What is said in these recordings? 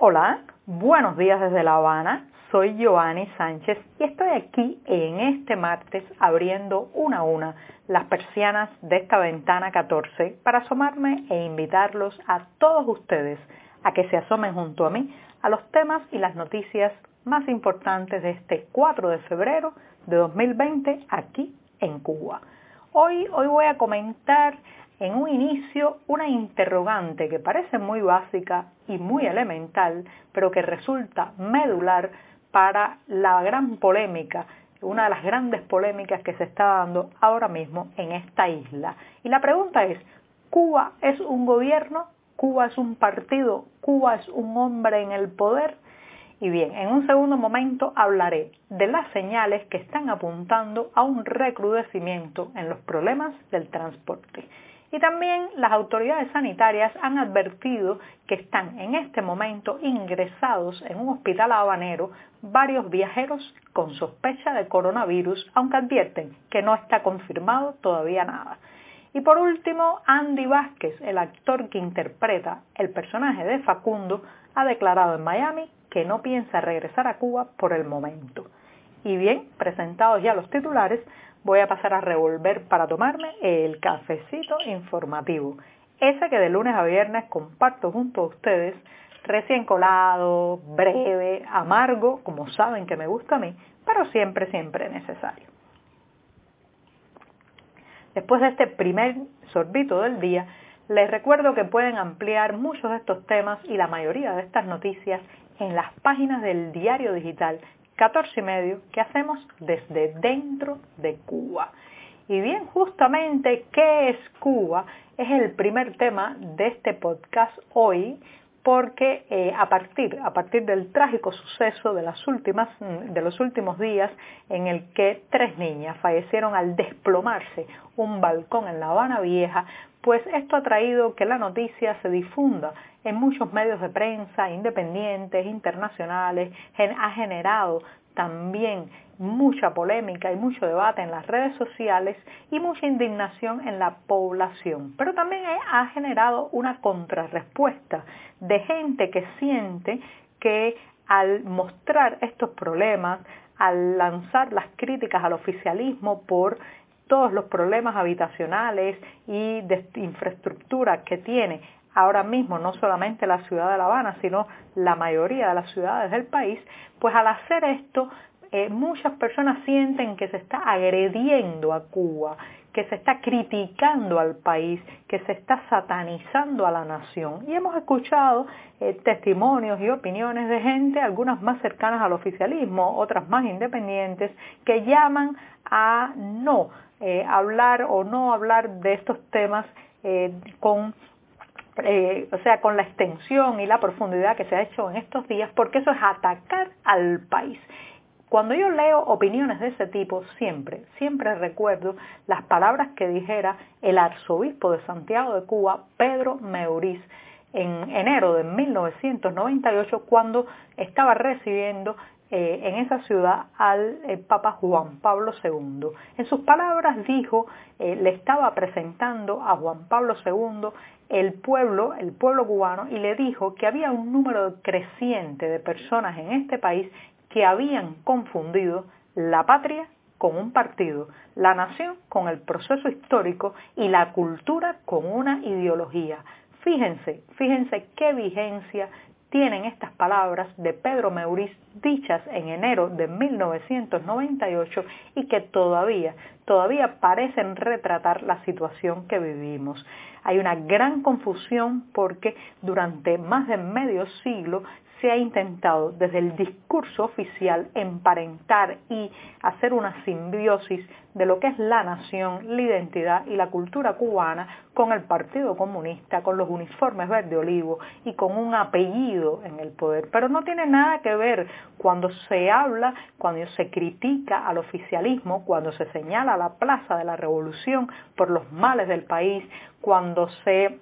Hola, buenos días desde La Habana. Soy Giovanni Sánchez y estoy aquí en este martes abriendo una a una las persianas de esta ventana 14 para asomarme e invitarlos a todos ustedes a que se asomen junto a mí a los temas y las noticias más importantes de este 4 de febrero de 2020 aquí en Cuba. Hoy, hoy voy a comentar en un inicio una interrogante que parece muy básica y muy elemental, pero que resulta medular para la gran polémica, una de las grandes polémicas que se está dando ahora mismo en esta isla. Y la pregunta es, ¿Cuba es un gobierno? ¿Cuba es un partido? ¿Cuba es un hombre en el poder? Y bien, en un segundo momento hablaré de las señales que están apuntando a un recrudecimiento en los problemas del transporte. Y también las autoridades sanitarias han advertido que están en este momento ingresados en un hospital habanero varios viajeros con sospecha de coronavirus, aunque advierten que no está confirmado todavía nada. Y por último, Andy Vázquez, el actor que interpreta el personaje de Facundo, ha declarado en Miami que no piensa regresar a Cuba por el momento. Y bien, presentados ya los titulares, voy a pasar a revolver para tomarme el cafecito informativo. Ese que de lunes a viernes comparto junto a ustedes, recién colado, breve, amargo, como saben que me gusta a mí, pero siempre, siempre necesario. Después de este primer sorbito del día, les recuerdo que pueden ampliar muchos de estos temas y la mayoría de estas noticias en las páginas del diario digital 14 y medio que hacemos desde dentro de Cuba. Y bien, justamente, ¿qué es Cuba? Es el primer tema de este podcast hoy porque eh, a, partir, a partir del trágico suceso de, las últimas, de los últimos días en el que tres niñas fallecieron al desplomarse un balcón en La Habana Vieja, pues esto ha traído que la noticia se difunda en muchos medios de prensa independientes, internacionales, ha generado también mucha polémica y mucho debate en las redes sociales y mucha indignación en la población. Pero también ha generado una contrarrespuesta de gente que siente que al mostrar estos problemas, al lanzar las críticas al oficialismo por todos los problemas habitacionales y de infraestructura que tiene ahora mismo no solamente la ciudad de La Habana, sino la mayoría de las ciudades del país, pues al hacer esto eh, muchas personas sienten que se está agrediendo a Cuba, que se está criticando al país, que se está satanizando a la nación. Y hemos escuchado eh, testimonios y opiniones de gente, algunas más cercanas al oficialismo, otras más independientes, que llaman a no eh, hablar o no hablar de estos temas con o sea, con la extensión y la profundidad que se ha hecho en estos días, porque eso es atacar al país. Cuando yo leo opiniones de ese tipo, siempre, siempre recuerdo las palabras que dijera el arzobispo de Santiago de Cuba, Pedro Meuriz, en enero de 1998, cuando estaba recibiendo eh, en esa ciudad al eh, Papa Juan Pablo II. En sus palabras dijo, eh, le estaba presentando a Juan Pablo II el pueblo, el pueblo cubano, y le dijo que había un número creciente de personas en este país que habían confundido la patria con un partido, la nación con el proceso histórico y la cultura con una ideología. Fíjense, fíjense qué vigencia tienen estas palabras de Pedro Meuriz dichas en enero de 1998 y que todavía, todavía parecen retratar la situación que vivimos. Hay una gran confusión porque durante más de medio siglo se ha intentado desde el discurso oficial emparentar y hacer una simbiosis de lo que es la nación, la identidad y la cultura cubana con el Partido Comunista, con los uniformes verde olivo y con un apellido en el poder. Pero no tiene nada que ver cuando se habla, cuando se critica al oficialismo, cuando se señala la plaza de la revolución por los males del país, cuando se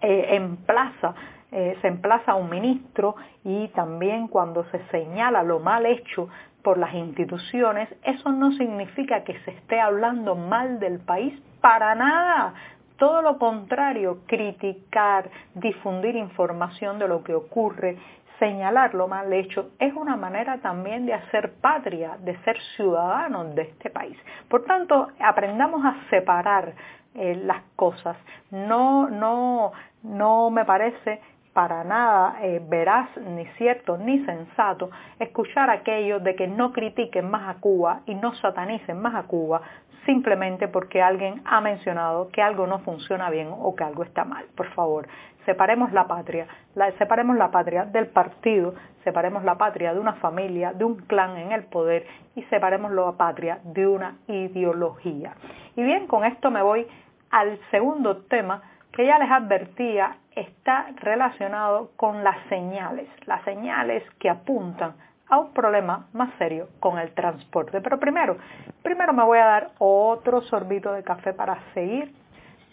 eh, emplaza eh, se emplaza a un ministro y también cuando se señala lo mal hecho por las instituciones, eso no significa que se esté hablando mal del país para nada. Todo lo contrario, criticar, difundir información de lo que ocurre, señalar lo mal hecho, es una manera también de hacer patria, de ser ciudadanos de este país. Por tanto, aprendamos a separar eh, las cosas. No, no, no me parece para nada eh, veraz, ni cierto, ni sensato escuchar aquello de que no critiquen más a Cuba y no satanicen más a Cuba simplemente porque alguien ha mencionado que algo no funciona bien o que algo está mal. Por favor, separemos la patria, separemos la patria del partido, separemos la patria de una familia, de un clan en el poder y separemos la patria de una ideología. Y bien, con esto me voy al segundo tema que ya les advertía está relacionado con las señales, las señales que apuntan a un problema más serio con el transporte. Pero primero, primero me voy a dar otro sorbito de café para seguir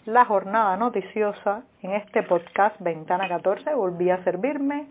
la jornada noticiosa en este podcast Ventana 14. Volví a servirme.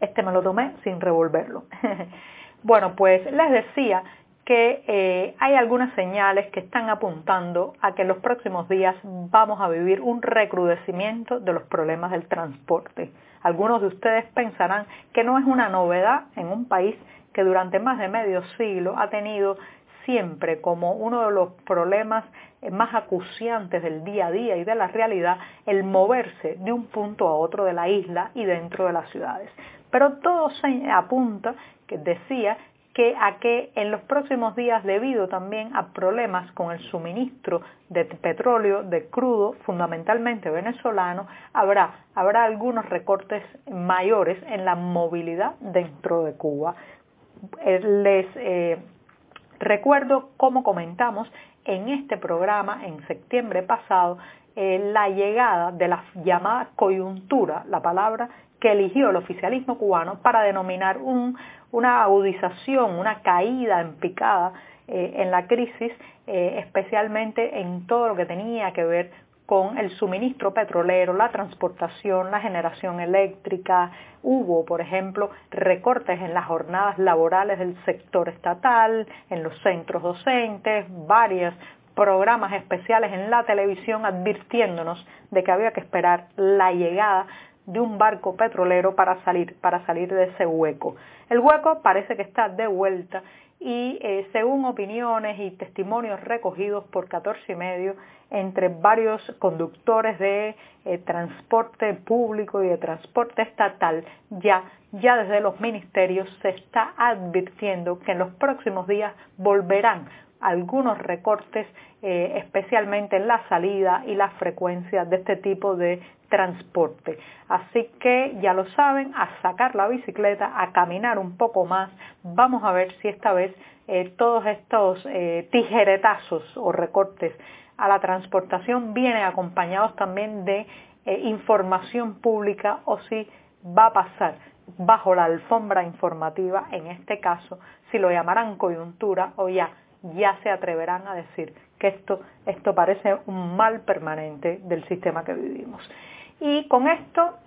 Este me lo tomé sin revolverlo. bueno, pues les decía que eh, hay algunas señales que están apuntando a que en los próximos días vamos a vivir un recrudecimiento de los problemas del transporte. Algunos de ustedes pensarán que no es una novedad en un país que durante más de medio siglo ha tenido siempre como uno de los problemas más acuciantes del día a día y de la realidad el moverse de un punto a otro de la isla y dentro de las ciudades. Pero todo se apunta, que decía, que a que en los próximos días, debido también a problemas con el suministro de petróleo, de crudo, fundamentalmente venezolano, habrá, habrá algunos recortes mayores en la movilidad dentro de Cuba. Eh, les eh, recuerdo, como comentamos en este programa en septiembre pasado, eh, la llegada de la llamada coyuntura, la palabra que eligió el oficialismo cubano para denominar una agudización, una caída en picada eh, en la crisis, eh, especialmente en todo lo que tenía que ver con el suministro petrolero, la transportación, la generación eléctrica. Hubo, por ejemplo, recortes en las jornadas laborales del sector estatal, en los centros docentes, varios programas especiales en la televisión advirtiéndonos de que había que esperar la llegada de un barco petrolero para salir, para salir de ese hueco. El hueco parece que está de vuelta y eh, según opiniones y testimonios recogidos por 14 y medio entre varios conductores de eh, transporte público y de transporte estatal, ya, ya desde los ministerios se está advirtiendo que en los próximos días volverán algunos recortes, eh, especialmente en la salida y la frecuencia de este tipo de transporte. Así que ya lo saben, a sacar la bicicleta, a caminar un poco más. Vamos a ver si esta vez eh, todos estos eh, tijeretazos o recortes a la transportación vienen acompañados también de información pública o si va a pasar bajo la alfombra informativa, en este caso, si lo llamarán coyuntura o ya ya se atreverán a decir que esto, esto parece un mal permanente del sistema que vivimos. Y con esto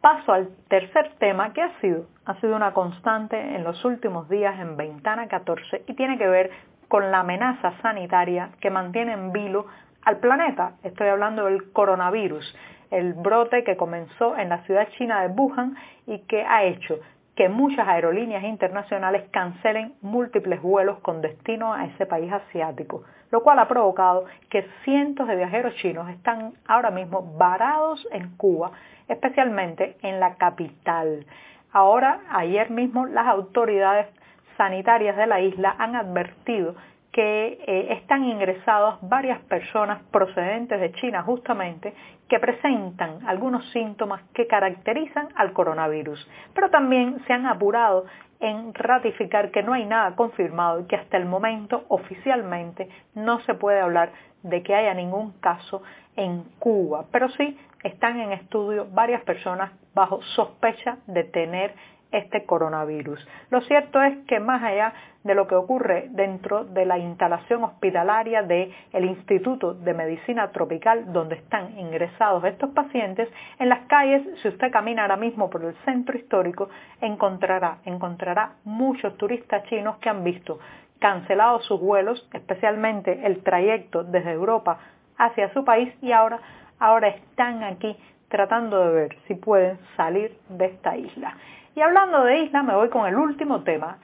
paso al tercer tema que ha sido, ha sido una constante en los últimos días en Ventana 14 y tiene que ver con la amenaza sanitaria que mantiene en vilo al planeta. Estoy hablando del coronavirus, el brote que comenzó en la ciudad china de Wuhan y que ha hecho que muchas aerolíneas internacionales cancelen múltiples vuelos con destino a ese país asiático, lo cual ha provocado que cientos de viajeros chinos están ahora mismo varados en Cuba, especialmente en la capital. Ahora, ayer mismo, las autoridades sanitarias de la isla han advertido que eh, están ingresados varias personas procedentes de China justamente que presentan algunos síntomas que caracterizan al coronavirus, pero también se han apurado en ratificar que no hay nada confirmado y que hasta el momento oficialmente no se puede hablar de que haya ningún caso en Cuba, pero sí están en estudio varias personas bajo sospecha de tener este coronavirus. Lo cierto es que más allá de lo que ocurre dentro de la instalación hospitalaria del Instituto de Medicina Tropical donde están ingresados estos pacientes, en las calles, si usted camina ahora mismo por el centro histórico, encontrará, encontrará muchos turistas chinos que han visto cancelados sus vuelos, especialmente el trayecto desde Europa hacia su país y ahora, ahora están aquí tratando de ver si pueden salir de esta isla. Y hablando de isla, me voy con el último tema.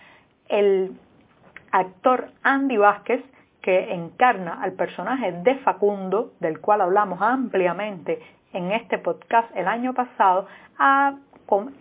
El actor Andy Vázquez, que encarna al personaje de Facundo, del cual hablamos ampliamente en este podcast el año pasado, ha,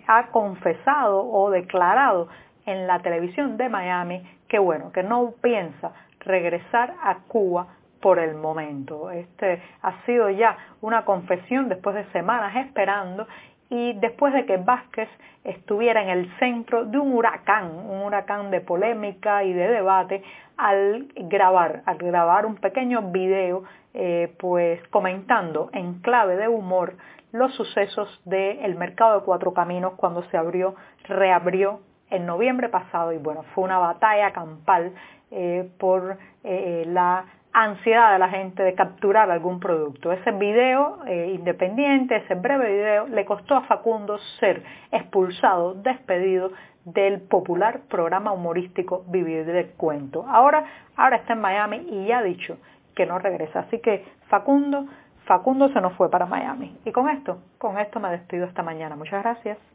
ha confesado o declarado en la televisión de Miami que bueno, que no piensa regresar a Cuba por el momento. Este ha sido ya una confesión después de semanas esperando y después de que Vázquez estuviera en el centro de un huracán, un huracán de polémica y de debate, al grabar, al grabar un pequeño video, eh, pues comentando en clave de humor los sucesos del mercado de Cuatro Caminos cuando se abrió, reabrió en noviembre pasado. Y bueno, fue una batalla campal eh, por eh, la ansiedad de la gente de capturar algún producto. Ese video eh, independiente, ese breve video, le costó a Facundo ser expulsado, despedido del popular programa humorístico Vivir del Cuento. Ahora, ahora está en Miami y ya ha dicho que no regresa. Así que Facundo, Facundo se nos fue para Miami. Y con esto, con esto me despido esta mañana. Muchas gracias.